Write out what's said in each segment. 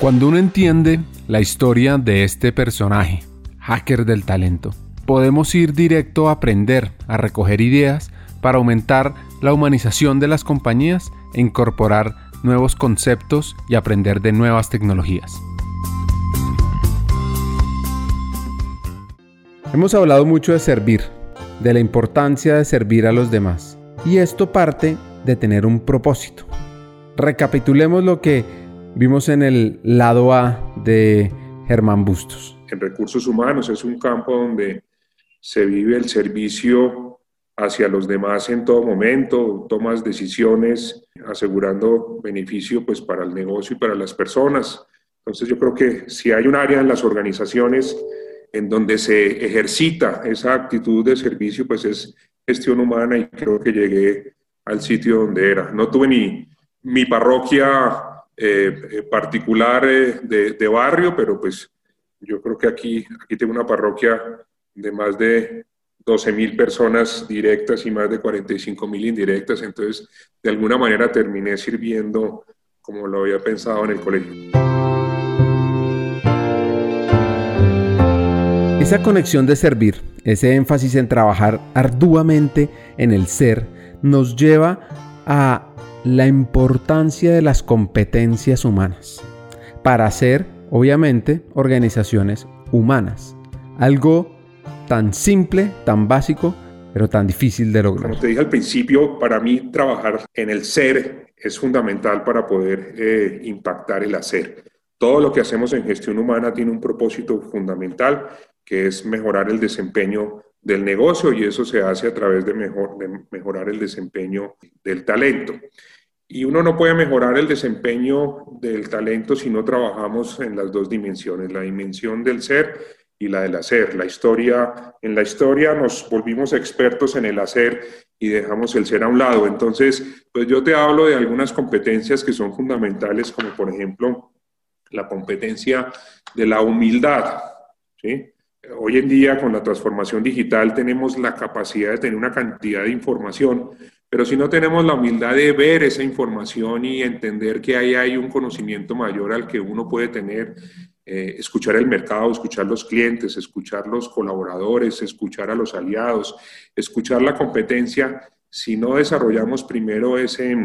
Cuando uno entiende la historia de este personaje, hacker del talento, podemos ir directo a aprender, a recoger ideas para aumentar la humanización de las compañías e incorporar nuevos conceptos y aprender de nuevas tecnologías. Hemos hablado mucho de servir, de la importancia de servir a los demás, y esto parte de tener un propósito. Recapitulemos lo que vimos en el lado A de Germán Bustos. En recursos humanos es un campo donde se vive el servicio hacia los demás en todo momento, tomas decisiones asegurando beneficio pues para el negocio y para las personas. Entonces yo creo que si hay un área en las organizaciones en donde se ejercita esa actitud de servicio, pues es gestión humana y creo que llegué al sitio donde era. No tuve ni mi parroquia eh, particular eh, de, barrio, pero pues yo creo que aquí, aquí tengo una parroquia de más de 12 mil personas directas y más de 45 mil indirectas, entonces de alguna manera terminé sirviendo como lo había pensado en el colegio. Esa conexión de servir, ese énfasis en trabajar arduamente en el ser, nos lleva a la importancia de las competencias humanas para hacer, obviamente, organizaciones humanas. Algo tan simple, tan básico, pero tan difícil de lograr. Como te dije al principio, para mí trabajar en el ser es fundamental para poder eh, impactar el hacer. Todo lo que hacemos en gestión humana tiene un propósito fundamental, que es mejorar el desempeño del negocio y eso se hace a través de, mejor, de mejorar el desempeño del talento. Y uno no puede mejorar el desempeño del talento si no trabajamos en las dos dimensiones, la dimensión del ser y la del hacer. La historia, en la historia nos volvimos expertos en el hacer y dejamos el ser a un lado. Entonces, pues yo te hablo de algunas competencias que son fundamentales, como por ejemplo la competencia de la humildad. ¿sí? Hoy en día, con la transformación digital, tenemos la capacidad de tener una cantidad de información, pero si no tenemos la humildad de ver esa información y entender que ahí hay un conocimiento mayor al que uno puede tener, eh, escuchar el mercado, escuchar los clientes, escuchar los colaboradores, escuchar a los aliados, escuchar la competencia, si no desarrollamos primero ese,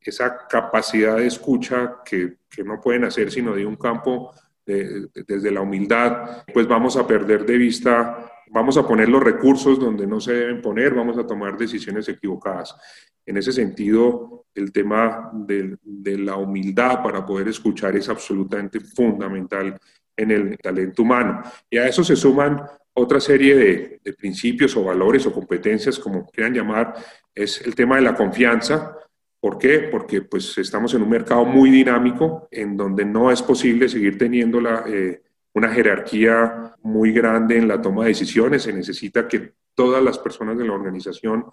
esa capacidad de escucha que, que no pueden hacer sino de un campo desde la humildad, pues vamos a perder de vista, vamos a poner los recursos donde no se deben poner, vamos a tomar decisiones equivocadas. En ese sentido, el tema de, de la humildad para poder escuchar es absolutamente fundamental en el talento humano. Y a eso se suman otra serie de, de, principios o valores o competencias, como quieran llamar, es el tema de la confianza, ¿Por qué? Porque pues estamos en un mercado muy dinámico en donde no es posible seguir teniendo la, eh, una jerarquía muy grande en la toma de decisiones. Se necesita que todas las personas de la organización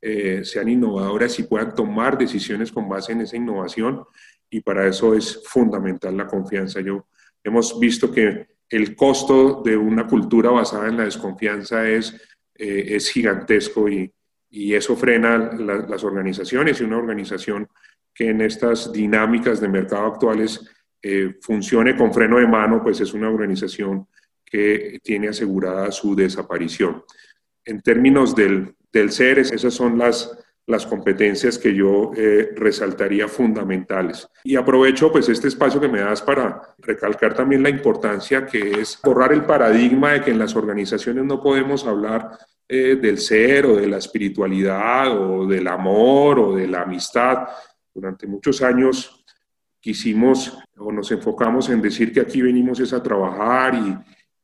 eh, sean innovadoras y puedan tomar decisiones con base en esa innovación y para eso es fundamental la confianza. Yo, hemos visto que el costo de una cultura basada en la desconfianza es, eh, es gigantesco y, y eso frena las organizaciones y una organización que en estas dinámicas de mercado actuales eh, funcione con freno de mano, pues es una organización que tiene asegurada su desaparición. En términos del, del ser, esas son las, las competencias que yo eh, resaltaría fundamentales. Y aprovecho pues este espacio que me das para recalcar también la importancia que es borrar el paradigma de que en las organizaciones no podemos hablar del ser o de la espiritualidad o del amor o de la amistad. Durante muchos años quisimos o nos enfocamos en decir que aquí venimos es a trabajar y,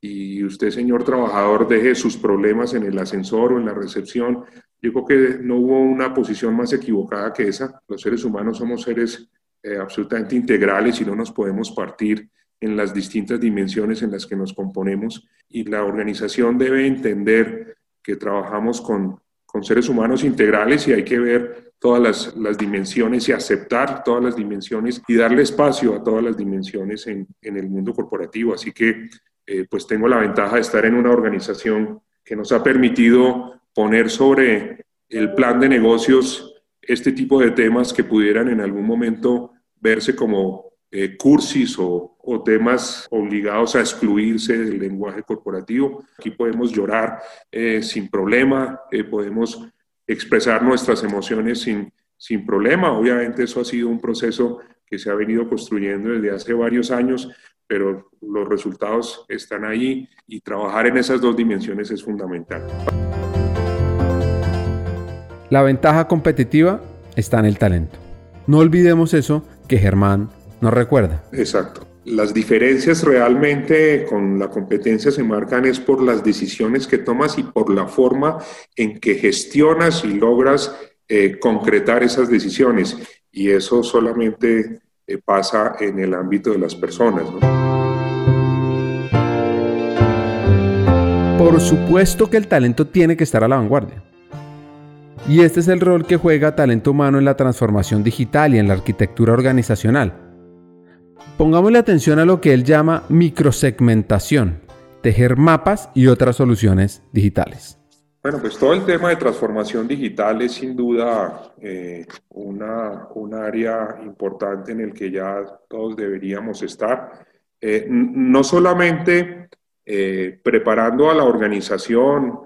y usted, señor trabajador, deje sus problemas en el ascensor o en la recepción. Yo creo que no hubo una posición más equivocada que esa. Los seres humanos somos seres eh, absolutamente integrales y no nos podemos partir en las distintas dimensiones en las que nos componemos y la organización debe entender que trabajamos con, con seres humanos integrales y hay que ver todas las, las, dimensiones y aceptar todas las dimensiones y darle espacio a todas las dimensiones en, en el mundo corporativo. Así que eh, pues tengo la ventaja de estar en una organización que nos ha permitido poner sobre el plan de negocios este tipo de temas que pudieran en algún momento verse como eh, cursis o, o temas obligados a excluirse del lenguaje corporativo. Aquí podemos llorar eh, sin problema, eh, podemos expresar nuestras emociones sin, sin problema. Obviamente eso ha sido un proceso que se ha venido construyendo desde hace varios años, pero los resultados están ahí y trabajar en esas dos dimensiones es fundamental. La ventaja competitiva está en el talento. No olvidemos eso que Germán nos recuerda. Exacto. Las diferencias realmente con la competencia se marcan es por las decisiones que tomas y por la forma en que gestionas y logras eh, concretar esas decisiones. Y eso solamente eh, pasa en el ámbito de las personas. Por supuesto que el talento tiene que estar a la vanguardia. Y este es el rol que juega talento humano en la transformación digital y en la arquitectura organizacional. Pongámosle atención a lo que él llama microsegmentación, tejer mapas y otras soluciones digitales. Bueno, pues todo el tema de transformación digital es sin duda eh, una, un área importante en el que ya todos deberíamos estar. Eh, no solamente eh, preparando a la organización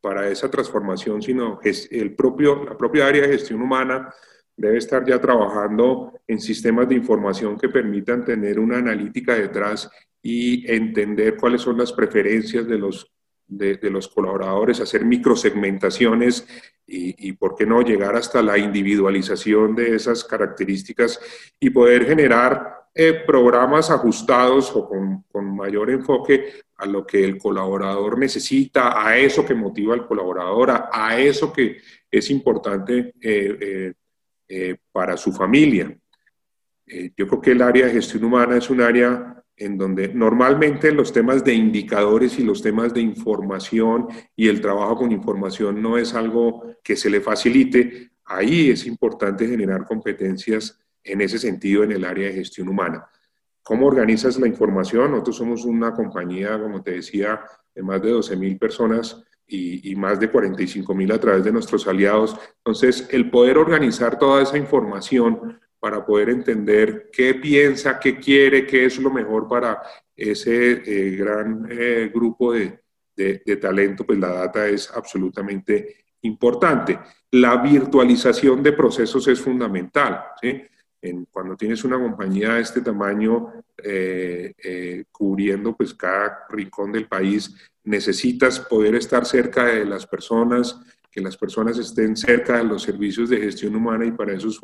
para esa transformación, sino el propio, la propia área de gestión humana debe estar ya trabajando en sistemas de información que permitan tener una analítica detrás y entender cuáles son las preferencias de los, de, los colaboradores, hacer microsegmentaciones y, y, por qué no, llegar hasta la individualización de esas características y poder generar eh, programas ajustados o con, con, mayor enfoque a lo que el colaborador necesita, a eso que motiva al colaborador, a, eso que es importante eh, eh, para su familia. yo creo que el área de gestión humana es un área en donde normalmente los temas de indicadores y los temas de información y el trabajo con información no es algo que se le facilite. Ahí es importante generar competencias en ese sentido en el área de gestión humana. ¿Cómo organizas la información? Nosotros somos una compañía, como te decía, de más de 12 mil personas y, más de 45 mil a través de nuestros aliados. Entonces, el poder organizar toda esa información para poder entender qué piensa, qué quiere, qué es lo mejor para ese eh, gran eh, grupo de, de, de talento, pues la data es absolutamente importante. La virtualización de procesos es fundamental. ¿sí? Cuando tienes una compañía de este tamaño eh, eh, cubriendo pues cada rincón del país, necesitas poder estar cerca de las personas, que las personas estén cerca de los servicios de gestión humana y para eso es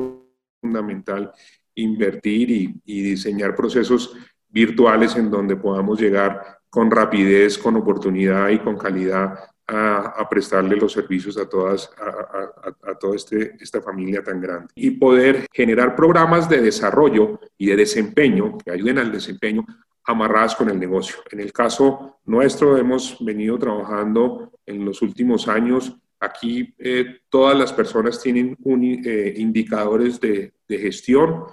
fundamental invertir y, y diseñar procesos virtuales en donde podamos llegar con rapidez, con oportunidad y con calidad a, prestarle los servicios a, todas, a, toda este, esta familia tan grande. Y poder generar programas de desarrollo y de desempeño que ayuden al desempeño amarradas con el negocio. En el caso nuestro hemos venido trabajando en los últimos años. Aquí eh, todas las personas tienen eh, indicadores de, de gestión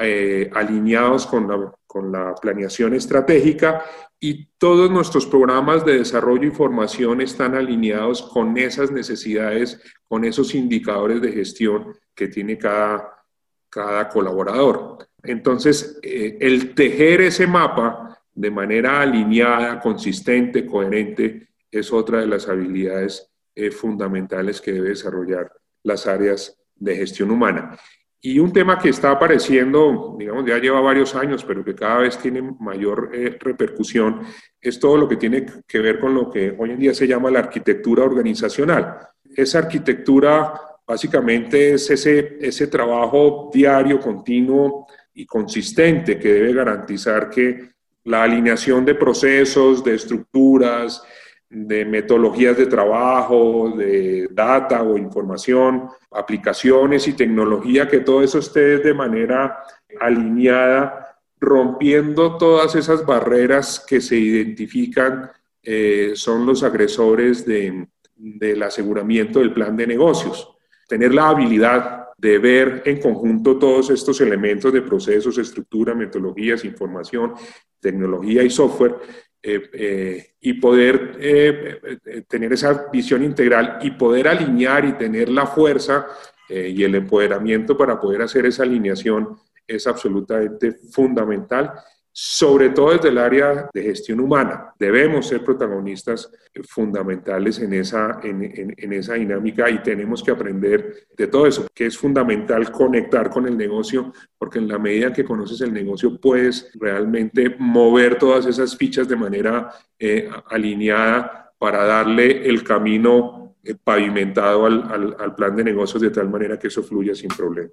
eh, alineados con la, con la planeación estratégica y todos nuestros programas de desarrollo y formación están alineados con esas necesidades, con esos indicadores de gestión que tiene cada, cada colaborador. Entonces, eh, el tejer ese mapa de manera alineada, consistente, coherente, es otra de las habilidades eh, fundamentales que debe desarrollar las áreas de gestión humana. Y un tema que está apareciendo, digamos, ya lleva varios años, pero que cada vez tiene mayor eh, repercusión, es todo lo que tiene que ver con lo que hoy en día se llama la arquitectura organizacional. Esa arquitectura básicamente es ese, ese trabajo diario, continuo y consistente que debe garantizar que la alineación de procesos, de estructuras, de metodologías de trabajo, de data o información, aplicaciones y tecnología, que todo eso esté de manera alineada, rompiendo todas esas barreras que se identifican eh, son los agresores del aseguramiento del plan de negocios. Tener la habilidad de ver en conjunto todos estos elementos de procesos, estructura, metodologías, información, tecnología y software eh, eh, y poder eh, tener esa visión integral y poder alinear y tener la fuerza y el empoderamiento para poder hacer esa alineación es absolutamente fundamental sobre todo desde el área de gestión humana. Debemos ser protagonistas fundamentales en esa, en, esa dinámica y tenemos que aprender de todo eso, que es fundamental conectar con el negocio, porque en la medida que conoces el negocio puedes realmente mover todas esas fichas de manera eh, alineada para darle el camino eh, pavimentado al, al plan de negocios de tal manera que eso fluya sin problema.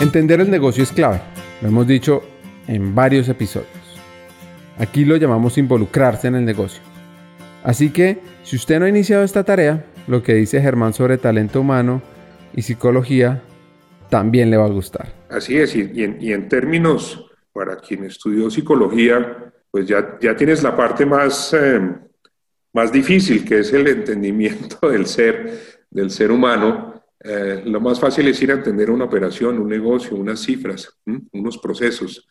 Entender el negocio es clave, lo hemos dicho en varios episodios. Aquí lo llamamos involucrarse en el negocio. Así que, si usted no ha iniciado esta tarea, lo que dice Germán sobre talento humano y psicología también le va a gustar. Así es, y, en, términos, para quien estudió psicología, pues ya, ya tienes la parte más, eh, más difícil, que es el entendimiento del ser, del ser humano, eh, lo más fácil es ir a entender una operación, un negocio, unas cifras, unos procesos.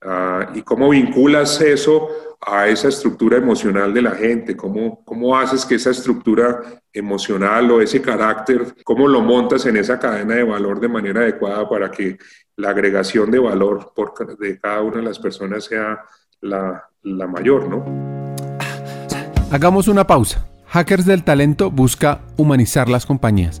Ah, y cómo vinculas eso a esa estructura emocional de la gente, cómo, cómo haces que esa estructura emocional o ese carácter, cómo lo montas en esa cadena de valor de manera adecuada para que la agregación de valor por, de cada una de las personas sea la, la mayor, ¿no? Hagamos una pausa. Hackers del Talento busca humanizar las compañías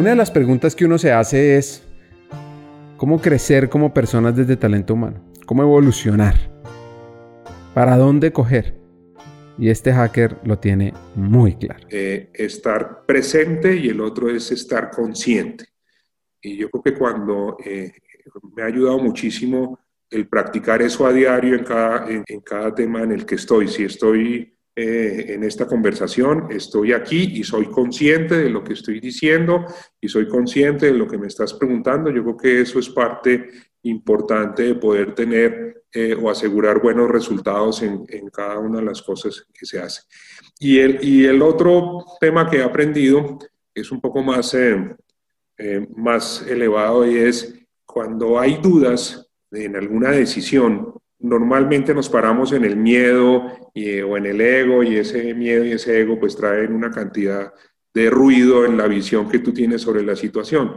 Una de las preguntas que uno se hace es, ¿cómo crecer como personas desde talento humano? ¿Cómo evolucionar? ¿Para dónde coger? Y este hacker lo tiene muy claro. Eh, estar presente y el otro es estar consciente. Y yo creo que cuando eh, me ha ayudado muchísimo el practicar eso a diario en cada, en cada tema en el que estoy. Si estoy eh, en esta conversación, estoy aquí y soy consciente de lo que estoy diciendo y soy consciente de lo que me estás preguntando. Yo creo que eso es parte importante de poder tener eh, o asegurar buenos resultados en, cada una de las cosas que se hace. Y el, y el otro tema que he aprendido es un poco más, eh, más elevado y es cuando hay dudas en alguna decisión, normalmente nos paramos en el miedo y, o en el ego y ese miedo y ese ego pues traen una cantidad de ruido en la visión que tú tienes sobre la situación.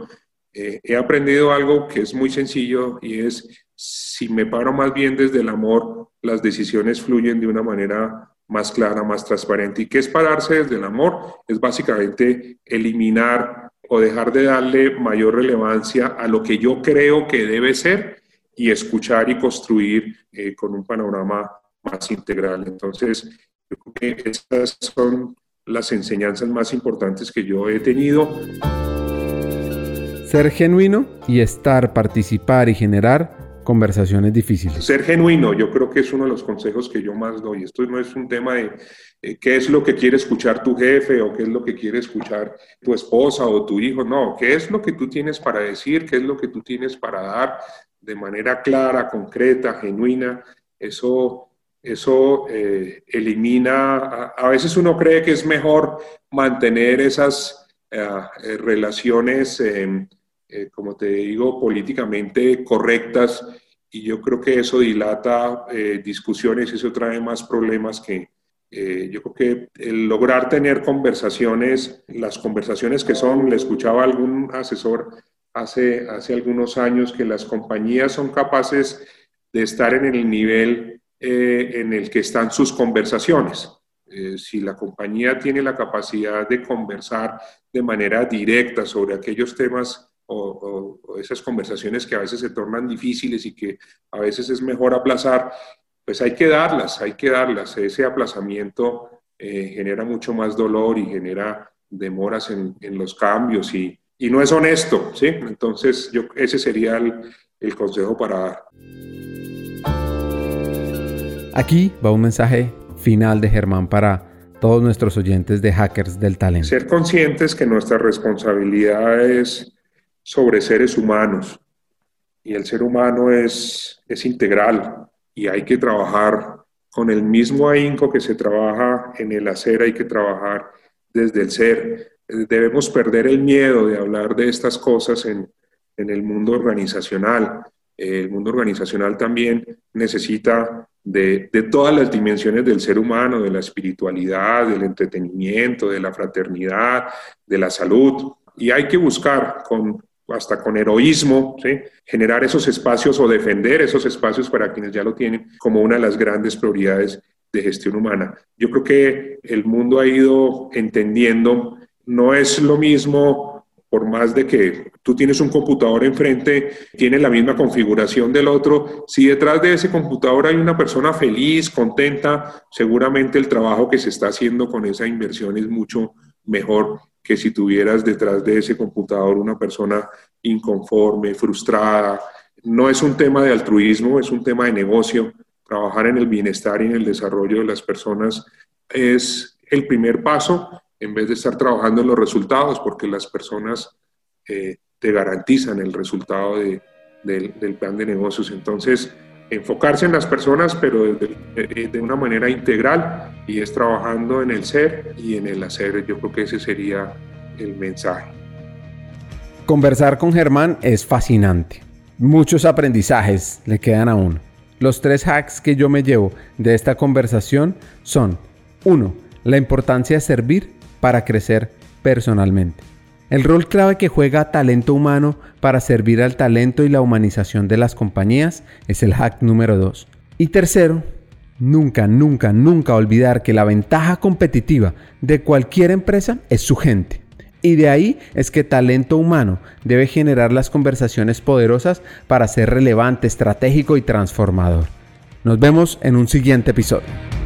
Eh, he aprendido algo que es muy sencillo y es si me paro más bien desde el amor, las decisiones fluyen de una manera más clara, más transparente. ¿Y qué es pararse desde el amor? Es básicamente eliminar o dejar de darle mayor relevancia a lo que yo creo que debe ser y escuchar y construir eh, con un panorama más integral. Entonces, yo creo que esas son las enseñanzas más importantes que yo he tenido. Ser genuino y estar, participar y generar conversaciones difíciles. Ser genuino, yo creo que es uno de los consejos que yo más doy. Esto no es un tema de eh, qué es lo que quiere escuchar tu jefe o qué es lo que quiere escuchar tu esposa o tu hijo. No, qué es lo que tú tienes para decir, qué es lo que tú tienes para dar de manera clara, concreta, genuina, eso, eso eh, elimina, a, veces uno cree que es mejor mantener esas eh, eh, relaciones, em, como te digo, políticamente correctas, y yo creo que eso dilata discusiones y eso trae más problemas que, yo creo que el lograr tener conversaciones, las conversaciones que son, le escuchaba algún asesor hace, hace algunos años que las compañías son capaces de estar en el nivel eh, en el que están sus conversaciones. Eh, si la compañía tiene la capacidad de conversar de manera directa sobre aquellos temas o, esas conversaciones que a veces se tornan difíciles y que a veces es mejor aplazar, pues hay que darlas, hay que darlas. Ese aplazamiento eh, genera mucho más dolor y genera demoras en, en los cambios y, y no es honesto, ¿sí? Entonces, yo, ese sería el, consejo para dar. Aquí va un mensaje final de Germán para todos nuestros oyentes de Hackers del Talento. Ser conscientes que nuestra responsabilidad es sobre seres humanos y el ser humano es, es integral y hay que trabajar con el mismo ahínco que se trabaja en el hacer, hay que trabajar desde el ser. Debemos perder el miedo de hablar de estas cosas en, en el mundo organizacional. El mundo organizacional también necesita de, de, todas las dimensiones del ser humano, de la espiritualidad, del entretenimiento, de la fraternidad, de la salud. Y hay que buscar con, hasta con heroísmo, generar esos espacios o defender esos espacios para quienes ya lo tienen como una de las grandes prioridades de gestión humana. Yo creo que el mundo ha ido entendiendo, no es lo mismo por más de que tú tienes un computador enfrente, tiene la misma configuración del otro, si detrás de ese computador hay una persona feliz, contenta, seguramente el trabajo que se está haciendo con esa inversión es mucho mejor que si tuvieras detrás de ese computador una persona inconforme, frustrada. No es un tema de altruismo, es un tema de negocio. Trabajar en el bienestar y en el desarrollo de las personas es el primer paso en vez de estar trabajando en los resultados, porque las personas eh, te garantizan el resultado del plan de negocios. Entonces, enfocarse en las personas, pero de, de, una manera integral, y es trabajando en el ser y en el hacer. Yo creo que ese sería el mensaje. Conversar con Germán es fascinante. Muchos aprendizajes le quedan a uno. Los tres hacks que yo me llevo de esta conversación son 1. La importancia de servir para crecer personalmente. El rol clave que juega talento humano para servir al talento y la humanización de las compañías es el hack número 2. Y tercero, nunca, nunca, nunca olvidar que la ventaja competitiva de cualquier empresa es su gente. Y de ahí es que talento humano debe generar las conversaciones poderosas para ser relevante, estratégico y transformador. Nos vemos en un siguiente episodio.